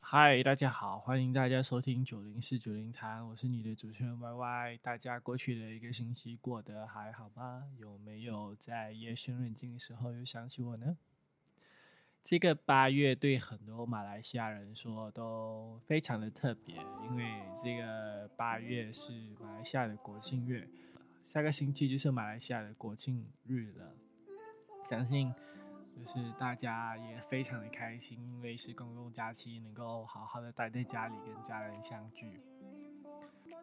嗨，大家好，欢迎大家收听九零四九零谈，我是你的主持人 Y Y。大家过去的一个星期过得还好吗？有没有在夜深人静的时候又想起我呢？这个八月对很多马来西亚人说都非常的特别，因为这个八月是马来西亚的国庆月，下个星期就是马来西亚的国庆日了。相信就是大家也非常的开心，因为是公共假期，能够好好的待在家里跟家人相聚。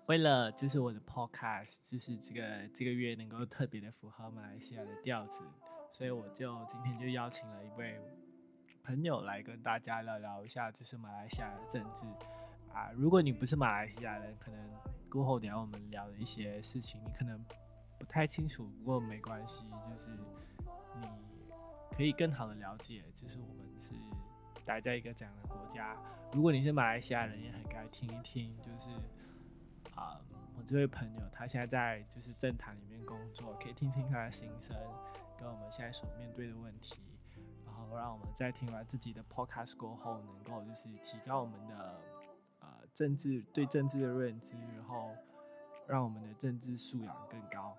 为了就是我的 podcast，就是这个这个月能够特别的符合马来西亚的调子，所以我就今天就邀请了一位。朋友来跟大家聊聊一下，就是马来西亚的政治啊。如果你不是马来西亚人，可能过后等下我们聊的一些事情，你可能不太清楚。不过没关系，就是你可以更好的了解，就是我们是待在一个这样的国家。如果你是马来西亚人，也很该听一听，就是啊，我这位朋友他现在在就是政坛里面工作，可以听听他的心声，跟我们现在所面对的问题。让我们在听完自己的 podcast 过后，能够就是提高我们的呃政治对政治的认知，然后让我们的政治素养更高。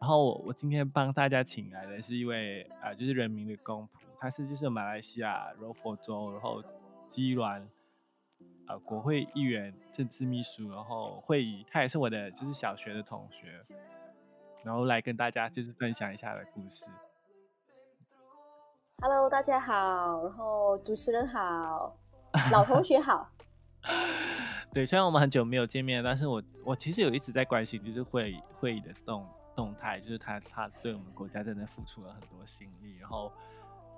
然后我我今天帮大家请来的是一位呃就是人民的公仆，他是就是马来西亚柔佛州，然后基銮呃国会议员、政治秘书，然后会议，他也是我的就是小学的同学，然后来跟大家就是分享一下的故事。Hello，大家好，然后主持人好，老同学好。对，虽然我们很久没有见面，但是我我其实有一直在关心，就是会会议的动动态，就是他他对我们国家真的付出了很多心力，然后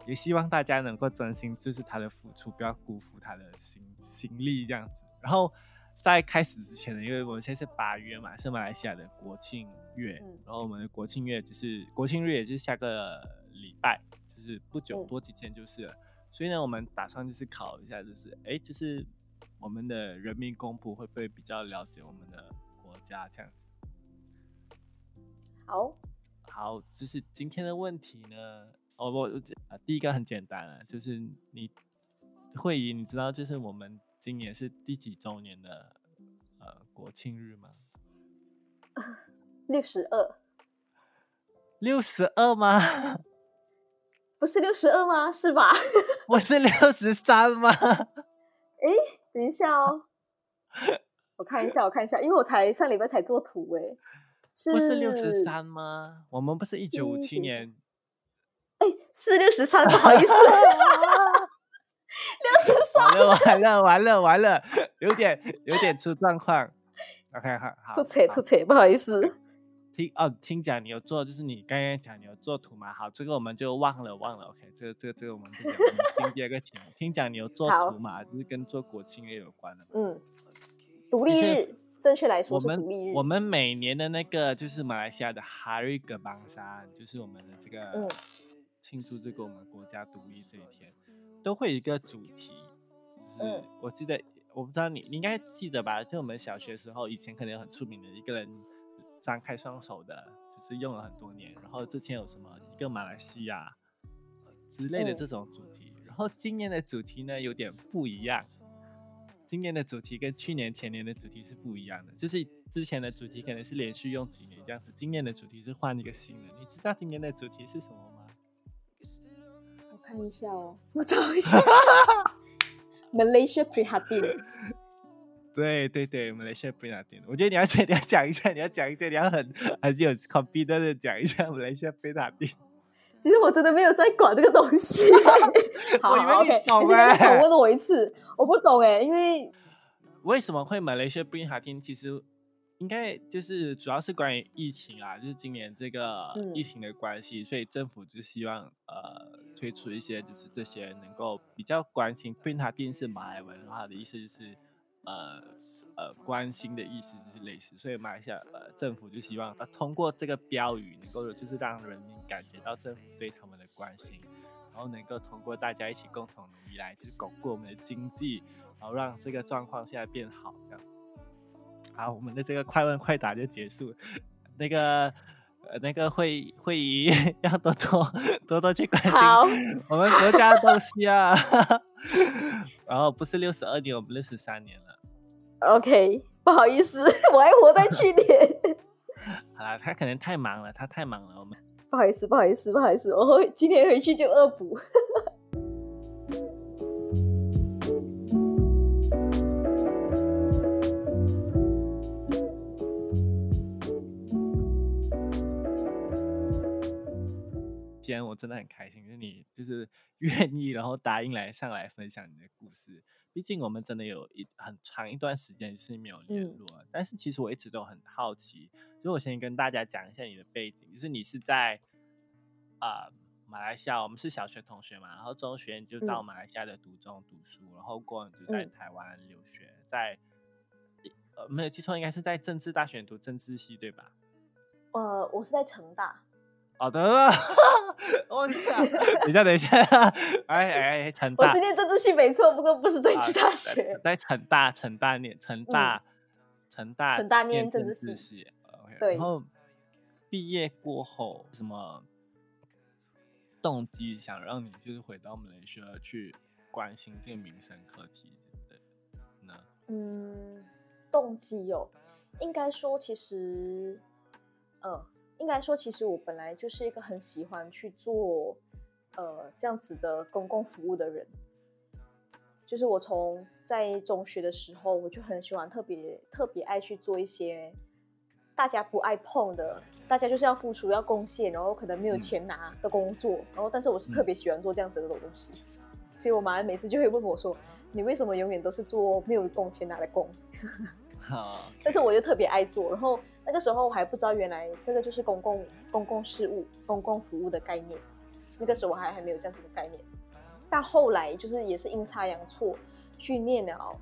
也希望大家能够专心，就是他的付出，不要辜负他的心心力这样子。然后在开始之前呢，因为我们现在是八月嘛，是马来西亚的国庆月，然后我们的国庆月就是国庆日，也就是下个礼拜。就是不久多几天就是了，所以呢，我们打算就是考一下，就是哎，就是我们的人民公仆会不会比较了解我们的国家这样子？好，好，就是今天的问题呢，哦不啊，第一个很简单啊，就是你会议，你知道就是我们今年是第几周年的呃国庆日吗？六十二，六十二吗？不是六十二吗？是吧？我是六十三吗？哎，等一下哦，我看一下，我看一下，因为我才上礼拜才做图哎，不是六十三吗？我们不是一九五七年？哎，是六十三，不好意思，六十三，完了完了完了，有点有点出状况。OK，好，好，出错出错，不好意思。听哦，听讲你有做，就是你刚刚讲你有做图嘛？好，这个我们就忘了忘了。OK，这个这个这个我们不讲。听第二个题目，听讲你有做图嘛？就是跟做国庆也有关的。嗯，独立日，正确来说是独立日。我们每年的那个就是马来西亚的哈瑞格邦山，就是我们的这个庆祝这个我们国家独立这一天，都会有一个主题。就是我记得，我不知道你你应该记得吧？就我们小学时候以前可能很出名的一个人。张开双手的，就是用了很多年。然后之前有什么一个马来西亚之类的这种主题，然后今年的主题呢有点不一样。今年的主题跟去年、前年的主题是不一样的，就是之前的主题可能是连续用几年这样子，今年的主题是换一个新的。你知道今年的主题是什么吗？我看一下哦，我找一下。Malaysia Prihatin。对对对，我们来西亚贝塔丁，我觉得你要 你要讲一下，你要讲一下，你要很很有 confident 的讲一下我们来西亚贝塔丁。其实我真的没有在管这个东西。好，OK，你再来重问了我一次，我不懂哎，因为 为什么会买了一些贝塔丁？其实应该就是主要是关于疫情啊，就是今年这个疫情的关系，所以政府就希望呃推出一些就是这些能够比较关心贝塔丁是马来文化的意思就是。呃呃，关心的意思就是类似，所以马来西亚呃政府就希望呃通过这个标语，能够就是让人民感觉到政府对他们的关心，然后能够通过大家一起共同努力来就是巩固我们的经济，然后让这个状况现在变好这样子。好，我们的这个快问快答就结束。那个呃，那个会会议要多多多多去关心我们国家的东西啊。然后不是六十二年，我们六十三年了。OK，不好意思，我还活在去年。好了，他可能太忙了，他太忙了。我们不好意思，不好意思，不好意思，我会今天回去就恶补。今天我真的很开心，就是你就是 愿意，然后答应来上来分享你的故事。毕竟我们真的有一很长一段时间是没有联络，但是其实我一直都很好奇。所以我先跟大家讲一下你的背景，就是你是在啊马来西亚，我们是小学同学嘛，然后中学就到马来西亚的读中读书，然后过就在台湾留学，在呃没有记错，应该是在政治大学读政治系，对吧？呃，我是在成大。好的，我靠！等一下，等一下，哎哎，成大，我是念政治系没错，不过不是政治大学，在成大，成大念，成大，成大，成大念政治系。对，然后毕业过后，什么动机想让你就是回到马来西亚去关心这个民生课题对呢？嗯，动机有，应该说其实，嗯。应该说，其实我本来就是一个很喜欢去做，呃，这样子的公共服务的人。就是我从在中学的时候，我就很喜欢，特别特别爱去做一些大家不爱碰的，大家就是要付出、要贡献，然后可能没有钱拿的工作。然后，但是我是特别喜欢做这样子的东西。所以我妈每次就会问我说：“你为什么永远都是做没有工钱拿的工？” 但是我就特别爱做，然后。那个时候我还不知道，原来这个就是公共公共事务、公共服务的概念。那个时候我还还没有这样子的概念。但后来就是也是阴差阳错去念了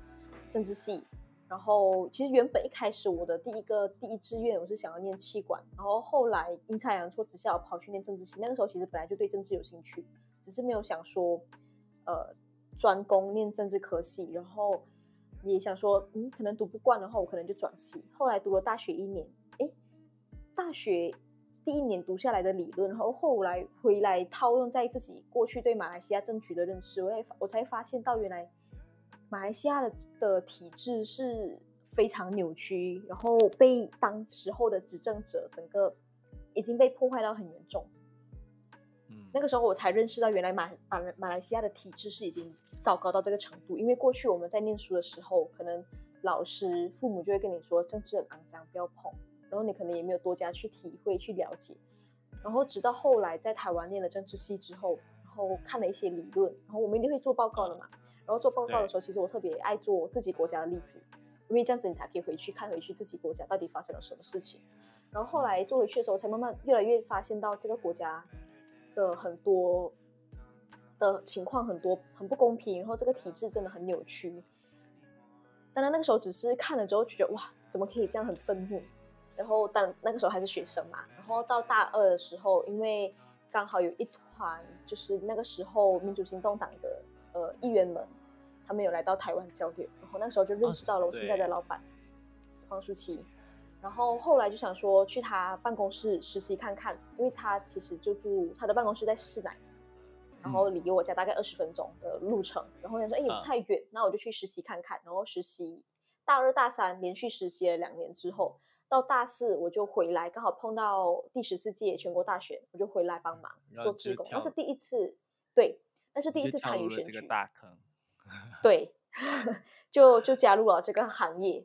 政治系。然后其实原本一开始我的第一个第一志愿我是想要念气管，然后后来阴差阳错之下我跑去念政治系。那个时候其实本来就对政治有兴趣，只是没有想说呃专攻念政治科系，然后。也想说，嗯，可能读不惯的话，我可能就转系。后来读了大学一年，哎，大学第一年读下来的理论，然后后来回来套用在自己过去对马来西亚政局的认识，我也我才发现到原来马来西亚的的体制是非常扭曲，然后被当时候的执政者整个已经被破坏到很严重。嗯，那个时候我才认识到，原来马马马来西亚的体制是已经。糟糕到这个程度，因为过去我们在念书的时候，可能老师、父母就会跟你说政治很肮脏，不要碰。然后你可能也没有多加去体会、去了解。然后直到后来在台湾念了政治系之后，然后看了一些理论，然后我们一定会做报告的嘛。然后做报告的时候，其实我特别爱做自己国家的例子，因为这样子你才可以回去看回去自己国家到底发生了什么事情。然后后来做回去的时候，才慢慢越来越发现到这个国家的很多。的情况很多很不公平，然后这个体制真的很扭曲。当然那个时候只是看了之后觉得哇，怎么可以这样很愤怒。然后当那个时候还是学生嘛，然后到大二的时候，因为刚好有一团就是那个时候民主行动党的呃议员们，他们有来到台湾交流，然后那时候就认识到了我现在的老板黄舒淇。然后后来就想说去他办公室实习看看，因为他其实就住他的办公室在市南。然后离我家大概二十分钟的路程，然后想说，哎，也不太远，那我就去实习看看。然后实习大二、大三连续实习了两年之后，到大四我就回来，刚好碰到第十四届全国大选，我就回来帮忙做志工。那是第一次，对，那是第一次参与选举。大坑。对，就就加入了这个行业。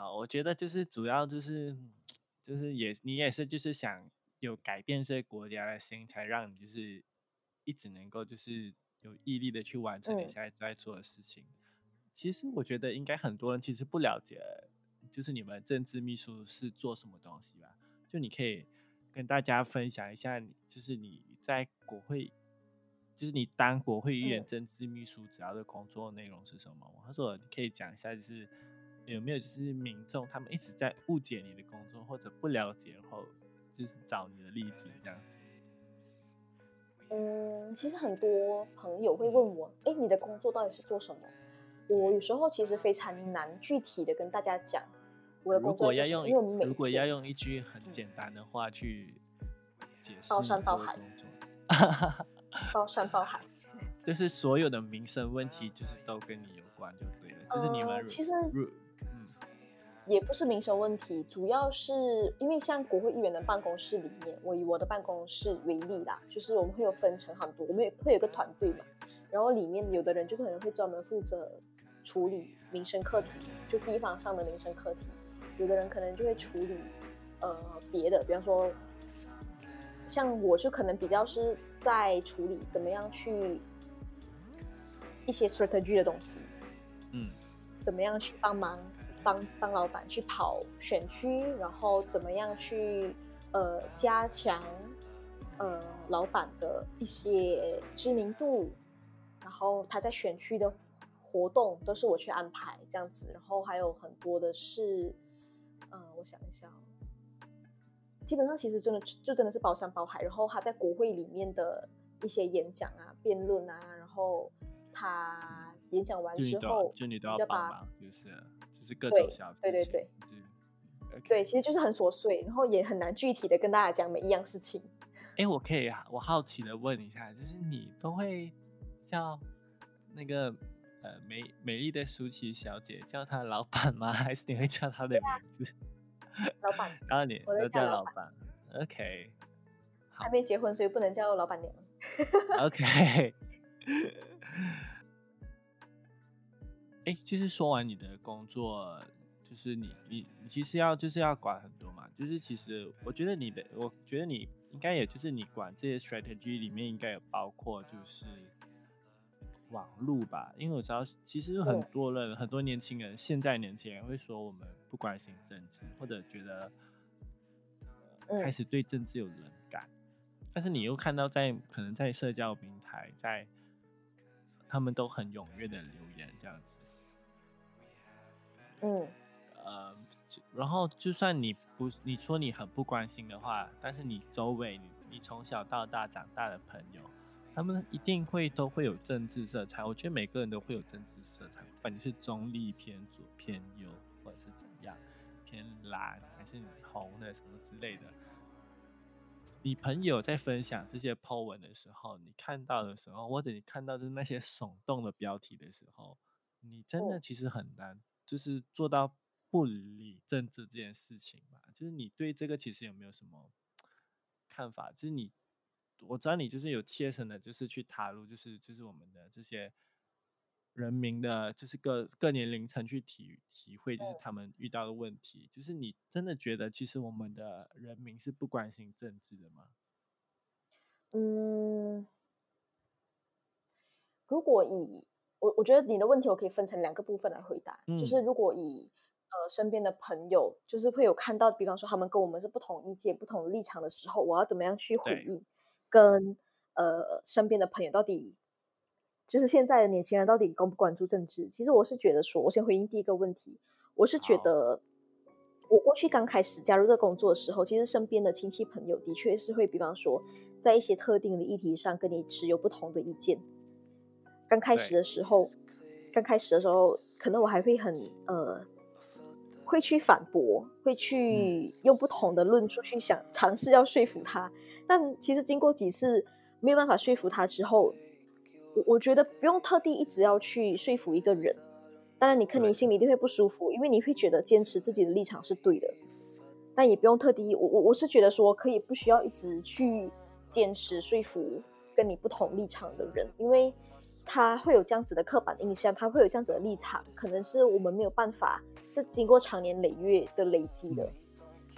嗯，好，我觉得就是主要就是就是也你也是就是想。有改变这个国家的心，才让你就是一直能够就是有毅力的去完成你现在在做的事情。其实我觉得应该很多人其实不了解，就是你们政治秘书是做什么东西吧？就你可以跟大家分享一下，你就是你在国会，就是你当国会议员政治秘书主要的工作内容是什么？他说你可以讲一下，就是有没有就是民众他们一直在误解你的工作或者不了解后。就是找你的例子这样子。嗯，其实很多朋友会问我，哎，你的工作到底是做什么？我有时候其实非常难具体的跟大家讲我的如工作果要用在做什么，因为我们每如果要用一句很简单的话去解释包山包海包山包海。就是所有的民生问题，就是都跟你有关就对了。就是你们呃其实也不是民生问题，主要是因为像国会议员的办公室里面，我以我的办公室为例啦，就是我们会有分成很多，我们有会有一个团队嘛，然后里面有的人就可能会专门负责处理民生课题，就地方上的民生课题，有的人可能就会处理呃别的，比方说像我就可能比较是在处理怎么样去一些 strategy 的东西，嗯。怎么样去帮忙帮帮老板去跑选区，然后怎么样去呃加强呃老板的一些知名度，然后他在选区的活动都是我去安排这样子，然后还有很多的是，嗯、我想一下哦，基本上其实真的就真的是包山包海，然后他在国会里面的一些演讲啊、辩论啊，然后他演讲完之后要，就你都要帮忙，就是就是各种小事情对对对，就是，OK 对，其实就是很琐碎，然后也很难具体的跟大家讲每一样事情。哎，我可以，我好奇的问一下，就是你都会叫那个呃美美丽的舒淇小姐叫她老板吗？还是你会叫她的名字？老板 然后你我都叫老板，OK 好还没结婚，所以不能叫老板娘。OK。哎，就是说完你的工作，就是你你你其实要就是要管很多嘛，就是其实我觉得你的，我觉得你应该也就是你管这些 strategy 里面应该有包括就是网路吧，因为我知道其实很嗯多人、很多年轻人，现在年轻人会说我们不关心政治，或者觉得、呃、开嗯。始对政治有冷感，但是你又看到在可能在社交平台，在他们都很踊跃的留言这样子，嗯呃，就然后就算你不你说你很不关心的话，但是你周围你你从小到大长大的朋友，他们一定会都会有政治色彩。我觉得每个人都会有政治色彩，不管你是中立偏左偏右，或者是怎样偏蓝还是你红的什么之类的。你朋友在分享这些 po 文的时候，你看到的时候，或者你看到的那些耸动的标题的时候，你真的嗯其实很难，就是做到不理政治这件事情吧。就是你对这个其实有没有什么看法？就是你，我知道你就是有切身的，就是去踏入，就是就是我们的这些人民的，就是各各年龄层去体体会，就是嗯他们遇到的问题。就是你真的觉得，其实我们的人民是不关心政治的吗？嗯，如果以我我觉得你的问题我可以分成两个部分来回答，就是嗯如果以呃身边的朋友，就是会有看到，比方说他们跟我们是不同意见、不同立场的时候，我要怎么样去回对应？跟呃身边的朋友到底就是现在的年轻人到底关不关注政治？其实我是觉得说，我先回应第一个问题，我是觉得我过去刚开始加入这个工作的时候，其实身边的亲戚朋友的确是会，比方说在一些特定的议题上跟你持有不同的意见。刚开始的时候，刚开始的时候，可能我还会很呃，会去反驳，会去用不同的论述去想尝试要说服他。但其实经过几次没有办法说服他之后，我我觉得不用特地一直要去说服一个人。当然，你看你对心里一定会不舒服，因为你会觉得坚持自己的立场是对的。但也不用特地，我我我是觉得说可以不需要一直去坚持说服跟你不同立场的人，因为他会有这样子的刻板印象，他会有这样子的立场，可能是我们没有办法，是经过长年累月的累积的，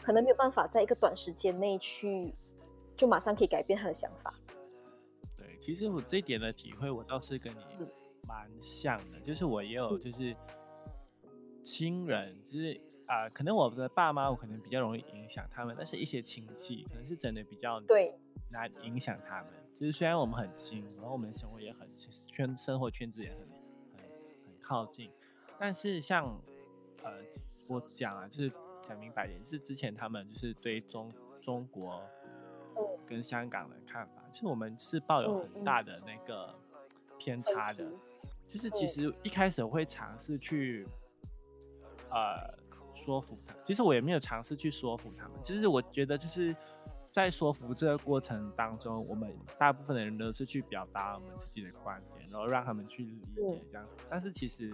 可能没有办法在一个短时间内去就马上可以改变他的想法。对，其实我这一点的体会，我倒是跟你嗯蛮像的，就是我也有嗯就是亲人，就是啊、可能我的爸妈我可能比较容易影响他们，但是一些亲戚可能是真的比较对难影响他们。就是虽然我们很亲，然后我们的生活也很圈生活圈子也很很很靠近，但是像呃我讲啊，就是讲明白点，就是之前他们就是对中中国嗯。跟香港的看法，其实我们是抱有嗯很嗯大的那个偏差的。就是其实一开始我会尝试去呃说服他，其实我也没有尝试去说服他们，就是我觉得就是在说服这个过程当中，我们大部分的人都是去表达我们自己的观点，然后让他们去理解这样。但是其实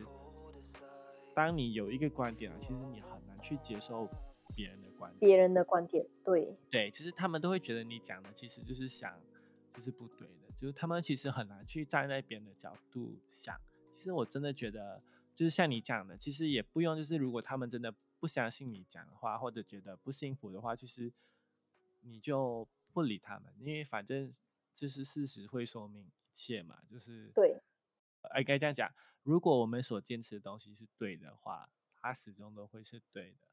当你有一个观点了，其实你很难去接受别人的观点，别人的观点，对对，就是他们都会觉得你讲的其实就是想就是不对的，就是他们其实很难去站在别人的角度想。其实我真的觉得，就是像你讲的，其实也不用，就是如果他们真的不相信你讲的话，或者觉得不幸福的话，其实你就不理他们，因为反正就是事实会说明一切嘛，就是对，哎，该这样讲，如果我们所坚持的东西是对的话，它始终都会是对的，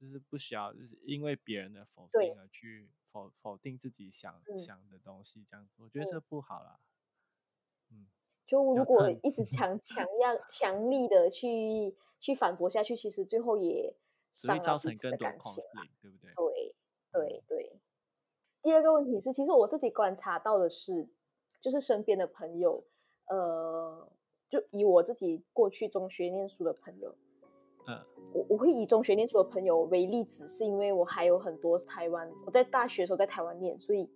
就是不需要就是因为别人的否定而去否否定自己想想的东西，这样子，我觉得这不好了，嗯。就如果一直 强强要强力的去去反驳下去，其实最后也会造成更多感情，对不对？对对对。第二个问题是，其实我自己观察到的是，就是身边的朋友，呃，就以我自己过去中学念书的朋友，嗯，我我会以中学念书的朋友为例子，是因为我还有很多台湾，我在大学的时候在台湾念，所以。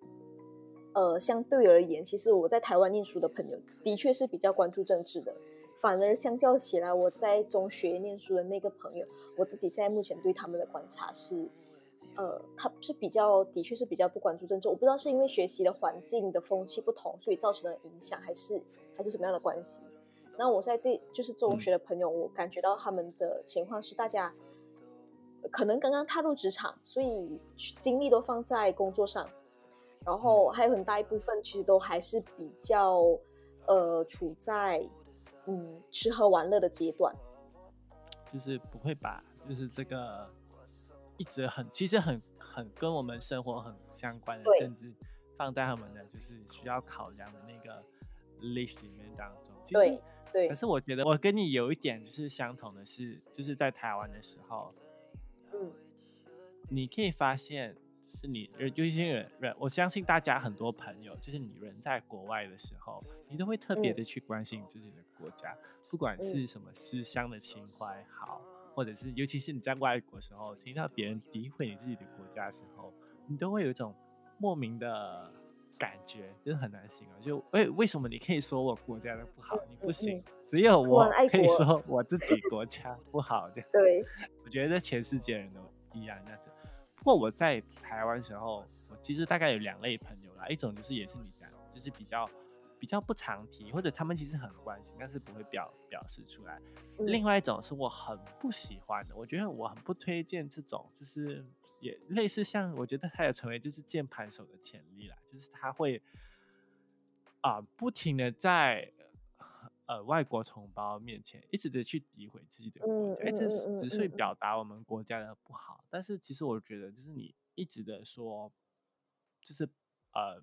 呃，相对而言，其实我在台湾念书的朋友的确是比较关注政治的。反而相较起来，我在中学念书的那个朋友，我自己现在目前对他们的观察是，呃，他是比较的确是比较不关注政治。我不知道是因为学习的环境的风气不同，所以造成的影响，还是还是什么样的关系？那我在这就是中学的朋友，我感觉到他们的情况是，大家可能刚刚踏入职场，所以精力都放在工作上。然后还有很大一部分，其实都还是比较，呃，处在嗯吃喝玩乐的阶段，就是不会把就是这个一直很其实很很跟我们生活很相关的甚至放在他们的就是需要考量的那个 list 里面当中。对对。可是我觉得我跟你有一点是相同的，是就是在台湾的时候，嗯，你可以发现。是你，有一些人，我相信大家很多朋友，就是你人在国外的时候，你都会特别的去关心自己的国家，不管是什么思乡的情怀好，或者是尤其是你在外国时候，听到别人诋毁你自己的国家的时候，你都会有一种莫名的感觉，就是很难形容。就哎，为什么你可以说我国家的不好，你不行，只有我可以说我自己 国家不好的。对，我觉得全世界人都一样这样子。不过我在台湾时候，我其实大概有两类朋友啦，一种就是也是你讲，就是比较比较不常提，或者他们其实很关心，但是不会表表示出来。另外一种是我很不喜欢的，我觉得我很不推荐这种，就是也类似像，我觉得他有成为就是键盘手的潜力啦，就是他会啊不停的在。呃，外国同胞面前一直的去诋毁自己的国家，哎，这是只是表达我们国家的不好。但是其实我觉得，就是你一直的说，就是呃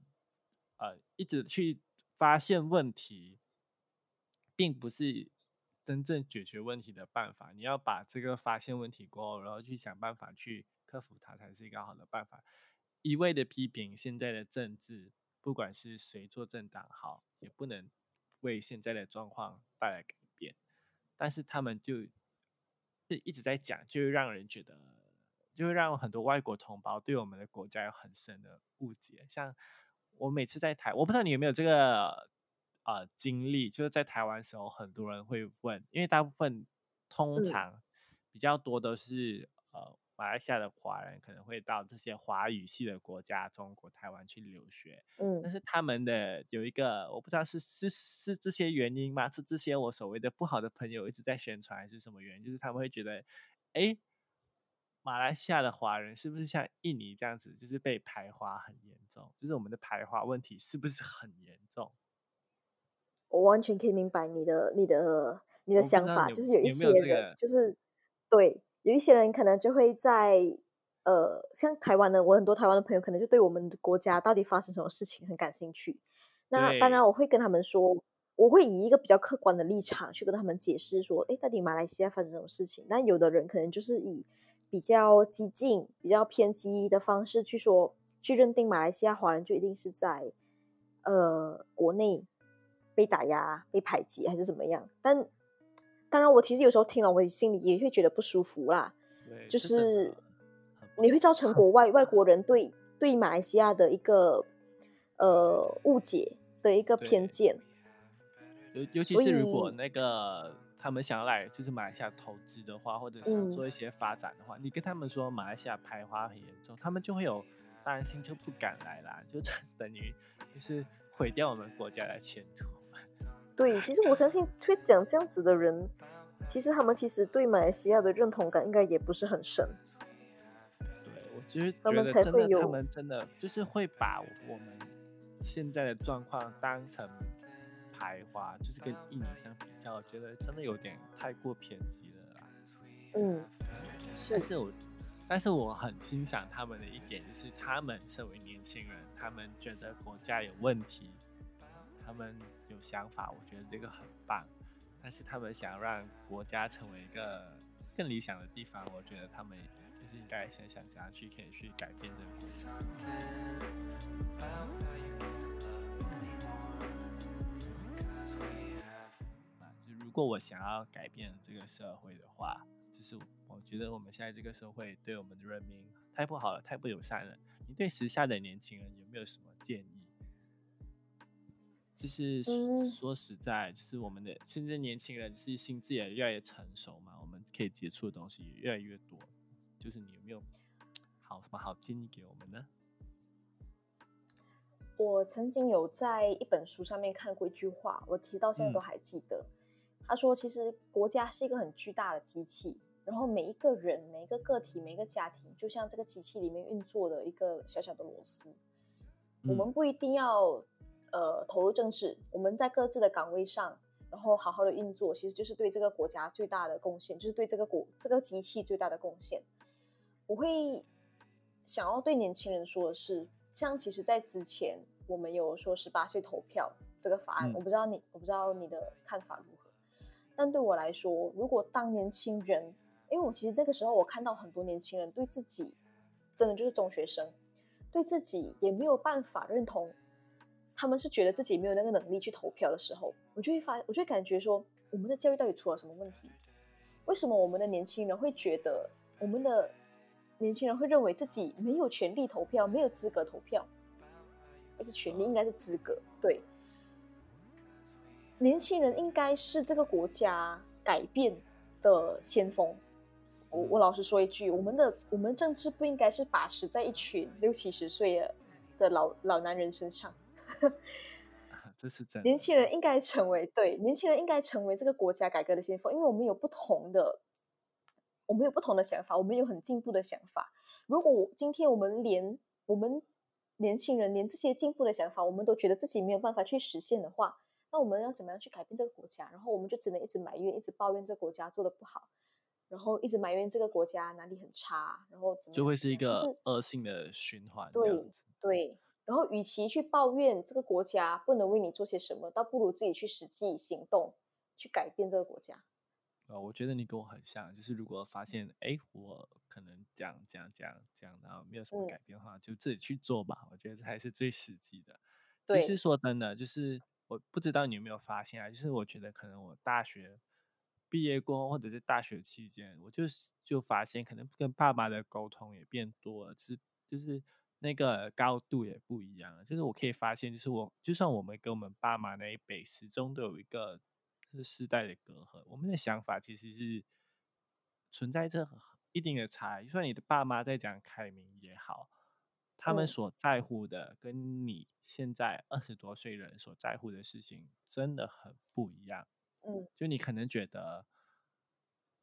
呃，一直去发现问题，并不是真正解决问题的办法。你要把这个发现问题过后，然后去想办法去克服它，才是一个好的办法。一味的批评现在的政治，不管是谁做政党好，也不能。为现在的状况带来改变，但是他们就，是一直在讲，就会让人觉得，就会让很多外国同胞对我们的国家有很深的误解。像我每次在台，我不知道你有没有这个呃经历，就是在台湾时候，很多人会问，因为大部分通常比较多都是呃。马来西亚的华人可能会到这些华语系的国家，中国台湾去留学，嗯，但是他们的有一个，我不知道是是是这些原因吗？是这些我所谓的不好的朋友一直在宣传，还是什么原因？就是他们会觉得，哎，马来西亚的华人是不是像印尼这样子，就是被排华很严重？就是我们的排华问题是不是很严重？我完全可以明白你的、你的、你的想法，就是有一些人，就是对。有一些人可能就会在，呃，像台湾的，我很多台湾的朋友可能就对我们的国家到底发生什么事情很感兴趣。那当然，我会跟他们说，我会以一个比较客观的立场去跟他们解释说，哎，到底马来西亚发生什么事情？那有的人可能就是以比较激进、比较偏激的方式去说，去认定马来西亚华人就一定是在，呃，国内。被打压、被排挤还是怎么样。但当然，我其实有时候听了，我心里也会觉得不舒服啦。就是你会造成国 外外国人对对马来西亚的一个呃误解的一个偏见。尤尤其是如果那个他们想要来就是马来西亚投资的话，或者想做一些发展的话，你跟他们说马来西亚排华很严重，他们就会有担心，就不敢来啦，就 等于就是毁掉我们国家的前途。对，其实我相信会讲这样子的人，其实他们其实对马来西亚的认同感应该也不是很深。对，我觉得他们才会有，他们真的就是会把我们现在的状况当成。排华就是跟印尼相比较，我觉得真的有点太过偏激了啦。嗯，但是我但是我很欣赏他们的一点，就是他们身为年轻人，他们觉得国家有问题，他们有想法，我觉得这个很棒。但是他们想让国家成为一个更理想的地方，我觉得他们就是应该想想怎样去可以去改变这个国家。如果我想要改变这个社会的话，就是我觉得我们现在这个社会对我们的人民太不好了，太不友善了。你对时下的年轻人有没有什么建议？就是说实在，就是我们的现在年轻人是心智也越来越成熟嘛，我们可以接触的东西也越来越多。就是你有没有好什么好建议给我们呢？我曾经有在一本书上面看过一句话，我其实到现在都还记得。他说：“其实国家是一个很巨大的机器，然后每一个人、每一个个体、每一个家庭，就像这个机器里面运作的一个小小的螺丝。我们不一定要呃投入政治，我们在各自的岗位上，然后好好的运作，其实就是对这个国家最大的贡献，就是对这个国这个机器最大的贡献。我会想要对年轻人说的是，像其实，在之前我们有说十八岁投票这个法案，我不知道你，我不知道你的看法如何。”但对我来说，如果当年轻人，因为我其实那个时候我看到很多年轻人对自己，真的就是中学生，对自己也没有办法认同，他们是觉得自己没有那个能力去投票的时候，我就会发，我就会感觉说，我们的教育到底出了什么问题？为什么我们的年轻人会觉得，我们的年轻人会认为自己没有权利投票，没有资格投票？不是权利，应该是资格，对。年轻人应该是这个国家改变的先锋。我我老实说一句，我们的我们政治不应该是把持在一群六七十岁的老老男人身上。这是真。年轻人应该成为对年轻人应该成为这个国家改革的先锋，因为我们有不同的，我们有不同的想法，我们有很进步的想法。如果今天我们连我们年轻人连这些进步的想法，我们都觉得自己没有办法去实现的话，那我们要怎么样去改变这个国家？然后我们就只能一直埋怨，一直抱怨这个国家做的不好，然后一直埋怨这个国家哪里很差，然后怎么就会是一个恶性的循环。对对，然后与其去抱怨这个国家不能为你做些什么，倒不如自己去实际行动去改变这个国家。啊，我觉得你跟我很像，就是如果发现哎，我可能这样这样这样这样，然后没有什么改变的话，就自己去做吧。我觉得这还是最实际的。其实说真的，就是。我不知道你有没有发现啊，就是我觉得可能我大学毕业过后，或者是大学期间，我就是就发现可能跟爸妈的沟通也变多了，就是就是那个高度也不一样了。就是我可以发现，就是我就算我们跟我们爸妈那一辈始终都有一个是世代的隔阂，我们的想法其实是存在着一定的差异。就算你的爸妈在讲开明也好，他们所在乎的跟你。现在二十多岁人所在乎的事情真的很不一样。嗯，就你可能觉得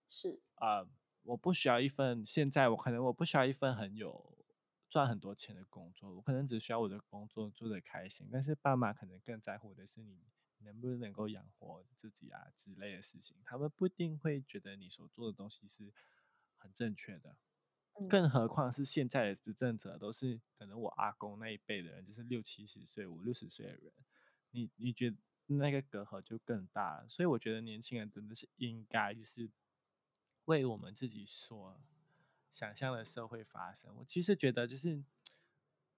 是啊，我不需要一份现在我可能我不需要一份很有赚很多钱的工作，我可能只需要我的工作做的开心。但是爸妈可能更在乎的是你能不能够养活自己啊之类的事情，他们不一定会觉得你所做的东西是很正确的。更何况是现在的执政者，都是可能我阿公那一辈的人，就是六七十岁、五六十岁的人，你你觉得那个隔阂就更大了。所以我觉得年轻人真的是应该就是为我们自己所想象的社会发声。我其实觉得就是，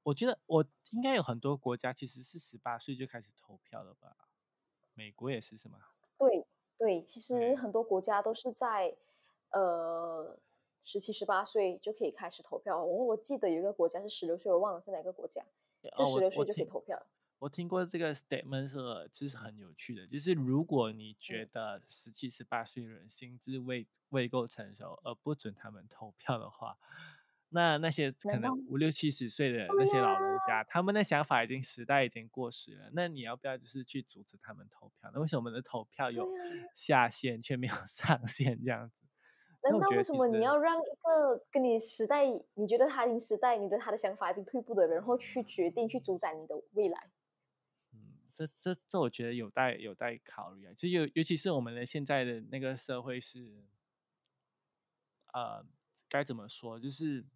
我觉得我应该有很多国家其实是十八岁就开始投票了吧？美国也是是吗？对对，其实很多国家都是在呃十七、十八岁就可以开始投票。我我记得有一个国家是十六岁，我忘了是哪个国家，就十六岁就可以投票。我听过这个 statement 是，就是很有趣的，就是如果你觉嗯，得十七、十八岁的人心智未未够成熟，而不准他们投票的话，那那些可能五六七十岁的那些老人？家，他们的想法已经时代已经过时了，那你要不要就是去阻止他们投票？那为什么我们的投票有。下限却没有 上限这样子？难道为什么你。要让一个跟你时代，你觉得他已经时代，你的他的想法已经退步的人，然后去决定去主宰你的未来？嗯，这这这，我觉得有待有待考虑啊。就尤尤其是我们的现在的那个社会是，呃，该怎么说？就是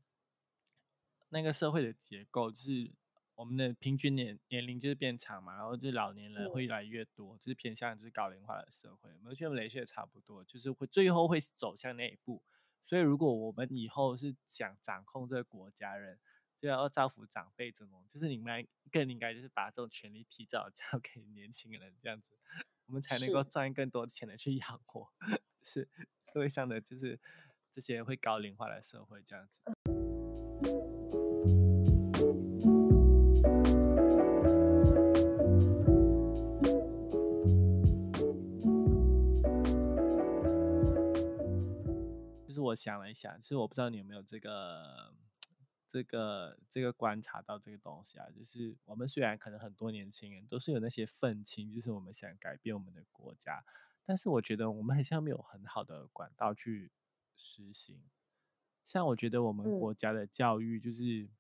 那个社会的结构，就是我们的平均年年龄就是变长嘛，然后就是老年人会嗯，越来越多，就是偏向就是高龄化的社会。我觉得马来西亚差不多，就是会最后会走向那一步。所以，如果我们以后是想掌控这个国家人，就要造福长辈这种，就是你们更应该就是把这种权利提早交 给年轻人，这样子，我们才能够。赚更多的钱来去养活，是社会上的就是这些会高龄化的社会这样子。就我想了一下，其实我不知道你有没有这个、这个、这个观察到这个东西啊，就是我们虽然可能很多年轻人都是有那些愤青，就是我们想改变我们的国家，但是我觉得我们好像没有很好的管道去实行。像我觉得我们嗯，国家的教育就是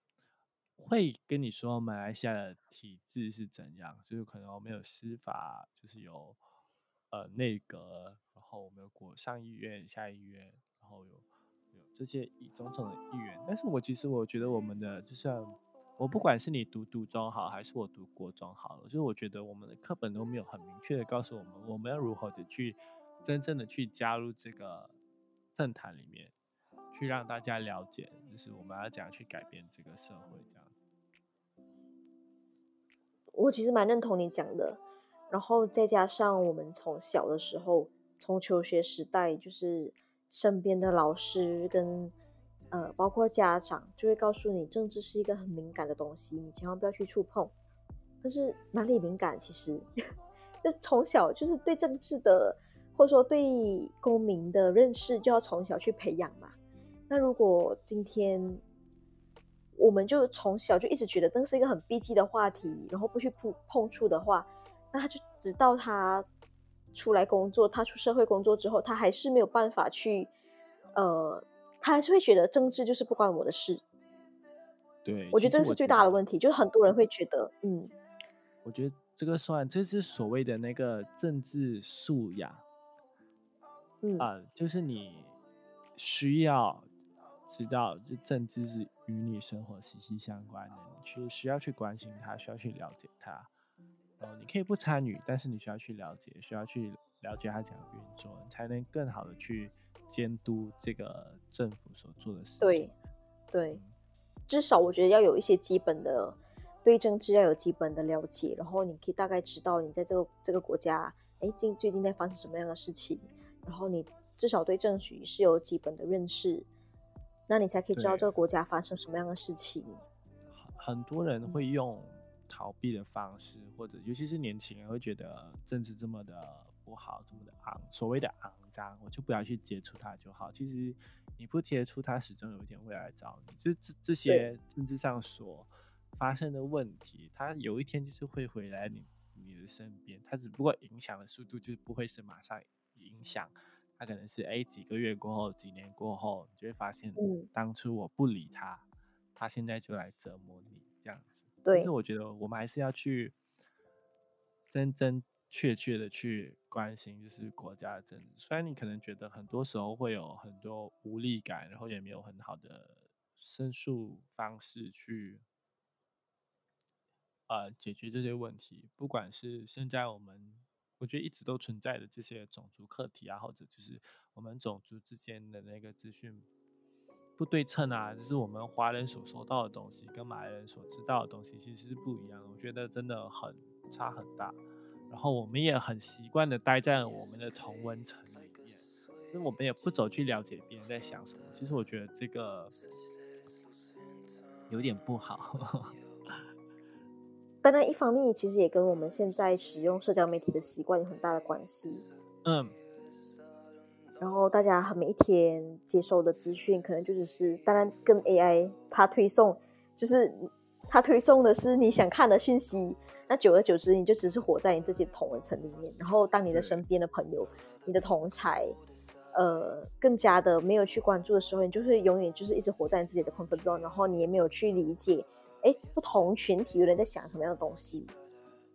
会跟你说马来西亚的体制是怎样，就是可能我们有司法，就是有呃内阁，然后我们有国上议院、下议院，然后有有这些议总统的意愿。但是我其实我觉得我们的就像我不管是你读读中好，还是我读国中好了，就是我觉得我们的课本都没有很明确的告诉我们，我们要如何的去真正的去加入这个政坛里面。去让大家了解，就是我们要怎样去改变这个社会，这样。我其实蛮认同你讲的。然后再加上我们从小的时候，从求学时代，就是身边的老师跟呃，包括家长，就会告诉你，政治是一个很敏感的东西，你千万不要去触碰。但是哪里敏感？其实，就从小就是对政治的，或者说对公民的认识，就要从小去培养嘛。那如果今天我们就从小就一直觉得这是一个很避忌的话题，然后不去碰碰触的话，那他就直到他出来工作，他出社会工作之后，他还是没有办法去，呃，他还是会觉得政治就是不关我的事。对，我觉得这是最大的问题，就是很多人会觉得，嗯我觉得这个算，这是所谓的那个政治素养嗯，啊、就是你需要知道，就政治是与你生活息息相关的，你去需要去关心它，需要去了解它。你可以不参与，但是你需要去了解，需要去了解它怎样运作，你才能更好的去监督这个政府所做的事情。对对，嗯，至少我觉得要有一些基本的对政治要有基本的了解，然后你可以大概知道你在这个这个国家，哎，近最近在发生什么样的事情，然后你至少对政局是有基本的认识，那你才可以知道这个国家发生什么样的事情。很很多人嗯会用逃避的方式，或者尤其是年轻人会觉得政治这么的不好，这么的肮，所谓的肮脏，我就不要去接触它就好。其实你不接触它，始终有一天会来找你。就这这些政治上所发生的问题，它有一天就是会回来你你的身边，它只不过影响的速度就是不会是马上影响。它可能是哎几个月过后，几年过后，你就会发现，嗯当初我不理他，他现在就来折磨你这样子。对但是我觉得我们还是要去真真确确的去关心，就是国家的政治。虽然你可能觉得很多时候会有很多无力感，然后也没有很好的申诉方式去呃解决这些问题，不管是现在我们我觉得一直都存在的这些种族课题啊，或者就是我们种族之间的那个资讯不对称啊，就是我们华人所收到的东西跟马来人所知道的东西其实是不一样的。我觉得真的很差很大。然后我们也很习惯的待在我们的同温层里面，所以我们也不走去了解别人在想什么。其实我觉得这个有点不好。当然，一方面其实也跟我们现在使用社交媒体的习惯有很大的关系。嗯。然后大家每一天接收的资讯，可能就只是，当然跟 AI 它推送，就是它推送的是你想看的讯息。那久而久之，你就只是活在你自己的同文层里面。然后，当你的身边的朋友、你的同才，呃，更加的没有去关注的时候，你就是永远就是一直活在你自己的 comfort zone，然后你也没有去理解，哎，不同群体有人在想什么样的东西。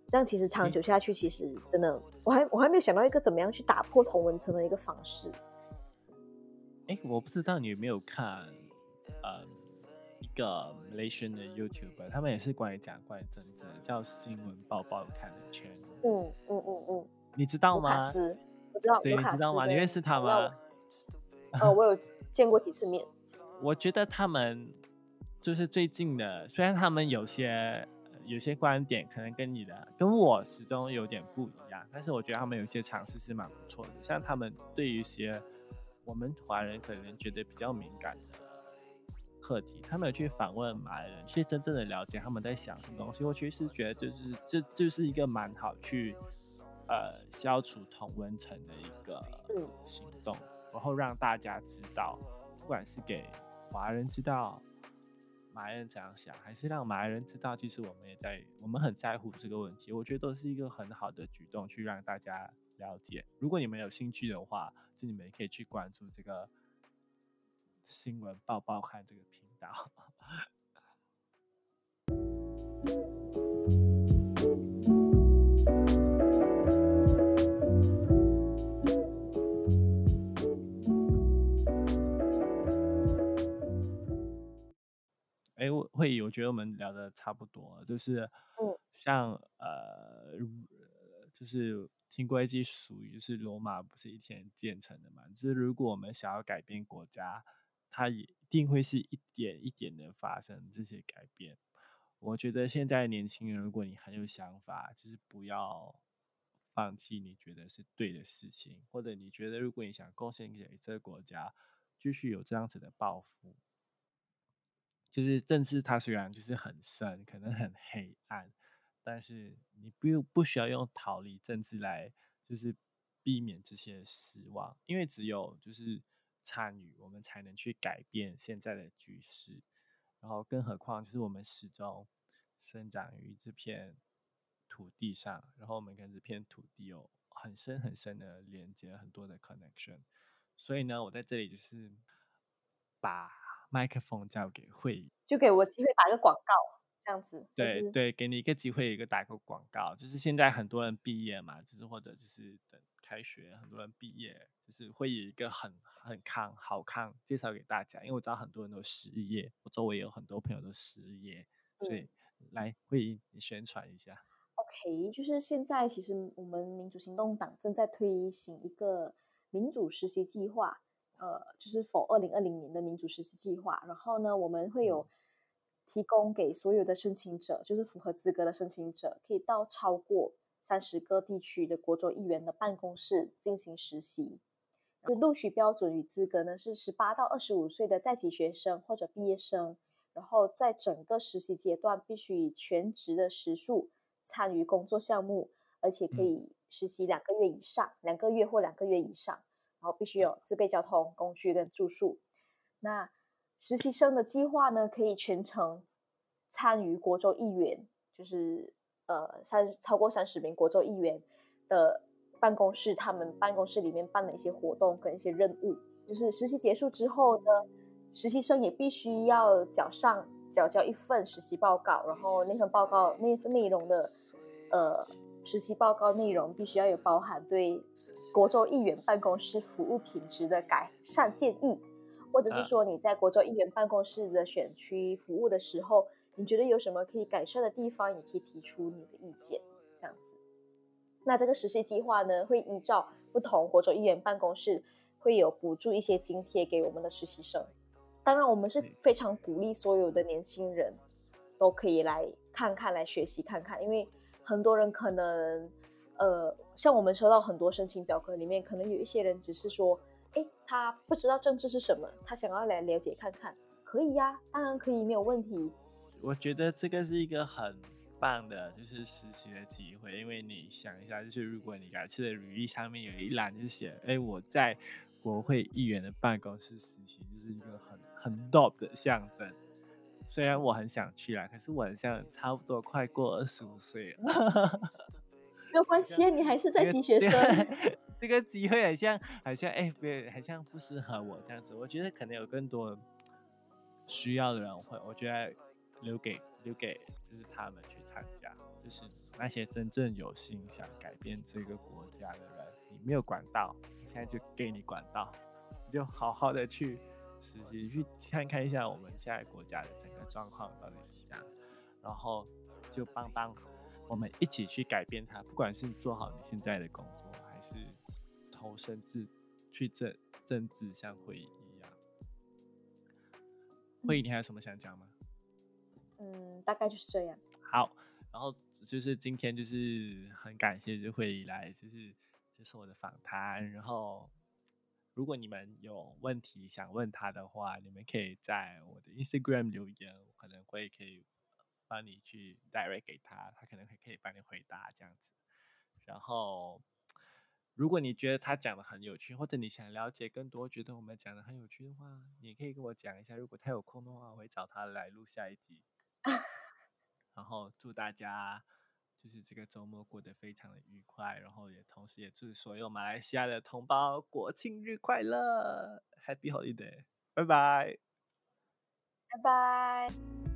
这样其实长久下去，其实真的，我还我还没有想到一个怎么样去打破同文层的一个方式。哎，我不知道你有没有看，呃，一个 Malaysian 的 YouTube，他们也是关于讲关于真正叫新闻报报看的圈。嗯嗯嗯嗯，你知道吗？卡斯，我知道。对，你知道吗？你认识他吗？呃，我有见过几次面。我觉得他们就是最近的，虽然他们有些。有些观点可能跟你的跟我始终有点不一样，但是我觉得他们有些尝试是蛮不错的。像他们对于一些我们华人可能觉得比较敏感的课题，他们有去访问马来人，去真正的了解他们在想什么东西。我其实是觉得，就是这就是一个蛮好去呃消除同温层的一个行动，然后让大家知道，不管是给华人知道。马来人怎样想，还是让马来人知道，其实我们也在，我们很在乎这个问题。我觉得都是一个很好的举动，去让大家了解。如果你们有兴趣的话，就你们也可以去关注这个新闻报报看这个频道。会议，我觉得我们聊的差不多，就是，嗯，像呃，就是听过一句俗语，就是罗马不是一天建成的嘛，就是如果我们想要改变国家，它一定会是一点一点的发生这些改变。我觉得现在年轻人，如果你很有想法，就是不要放弃你觉得是对的事情，或者你觉得如果你想贡献给这个国家，继续有这样子的抱负。就是政治，它虽然就是很深，可能很黑暗，但是你不用不需要用逃离政治来，就是避免这些失望，因为只有就是参与，我们才能去改变现在的局势。然后，更何况就是我们始终生长于这片土地上，然后我们跟这片土地有很深很深的连接，很多的 connection。所以呢，我在这里就是把。麦克风交给会议，就给我机会打个广告，这样子。对对，给你一个机会，一个打个广告。就是现在很多人毕业嘛，就是或者就是等开学，很多人毕业，就是会有一个很很康好康介绍给大家。因为我知道很多人都失业，我周围有很多朋友都失业，所以来会议你宣传一下。OK，就是现在其实我们民主行动党正在推行一个民主实习计划。呃，就是否二零二零年的民主实习计划，然后呢，我们会有提供给所有的申请者，就是符合资格的申请者，可以到超过三十个地区的国州议员的办公室进行实习。录取标准与资格呢是十八到二十五岁的在籍学生或者毕业生，然后在整个实习阶段必须以全职的时数参与工作项目，而且可以实习两个月以上，两个月或两个月以上。然后必须有自备交通工具跟住宿。那实习生的计划呢，可以全程参与国州议员，就是呃三超过三十名国州议员的办公室，他们办公室里面办的一些活动跟一些任务。就是实习结束之后呢，实习生也必须要缴上缴交一份实习报告，然后那份报告那份内容的呃实习报告内容必须要有包含对。国州议员办公室服务品质的改善建议，或者是说你在国州议员办公室的选区服务的时候，你觉得有什么可以改善的地方，也可以提出你的意见。这样子，那这个实习计划呢，会依照不同国州议员办公室会有补助一些津贴给我们的实习生。当然，我们是非常鼓励所有的年轻人都可以来看看，来学习看看，因为很多人可能。呃，像我们收到很多申请表格里面，可能有一些人只是说，哎，他不知道政治是什么，他想要来了解看看，可以呀，当然可以，没有问题。我觉得这个是一个很棒的，就是实习的机会，因为你想一下，就是如果你改次的履历上面有一栏就写，哎，我在国会议员的办公室实习，就是一个很很 top 的象征。虽然我很想去啦，可是我很像差不多快过二十五岁了。没有关系，你还是在籍学生。这个机会好像好像哎，不，好像不适合我这样子。我觉得可能有更多需要的人会，我觉得留给留给就是他们去参加，就是那些真正有心想改变这个国家的人。你没有管道，现在就给你管道，你就好好的去实习，去看看一下我们现在国家的整个状况到底是怎样，然后就帮帮。我们一起去改变它，不管是做好你现在的工作，还是投身至去政政治，像会议一样。会议，你还有什么想讲吗？嗯，大概就是这样。好，然后就是今天就是很感谢这会议来，就是接受我的访谈。然后，如果你们有问题想问他的话，你们可以在我的 Instagram 留言，我可能会可以。帮你去 direct 给他，他可能会可以帮你回答这样子。然后，如果你觉得他讲的很有趣，或者你想了解更多，觉得我们讲的很有趣的话，你可以跟我讲一下。如果他有空的话，我会找他来录下一集。然后祝大家就是这个周末过得非常的愉快，然后也同时也祝所有马来西亚的同胞国庆日快乐，Happy Holiday，拜拜，拜拜。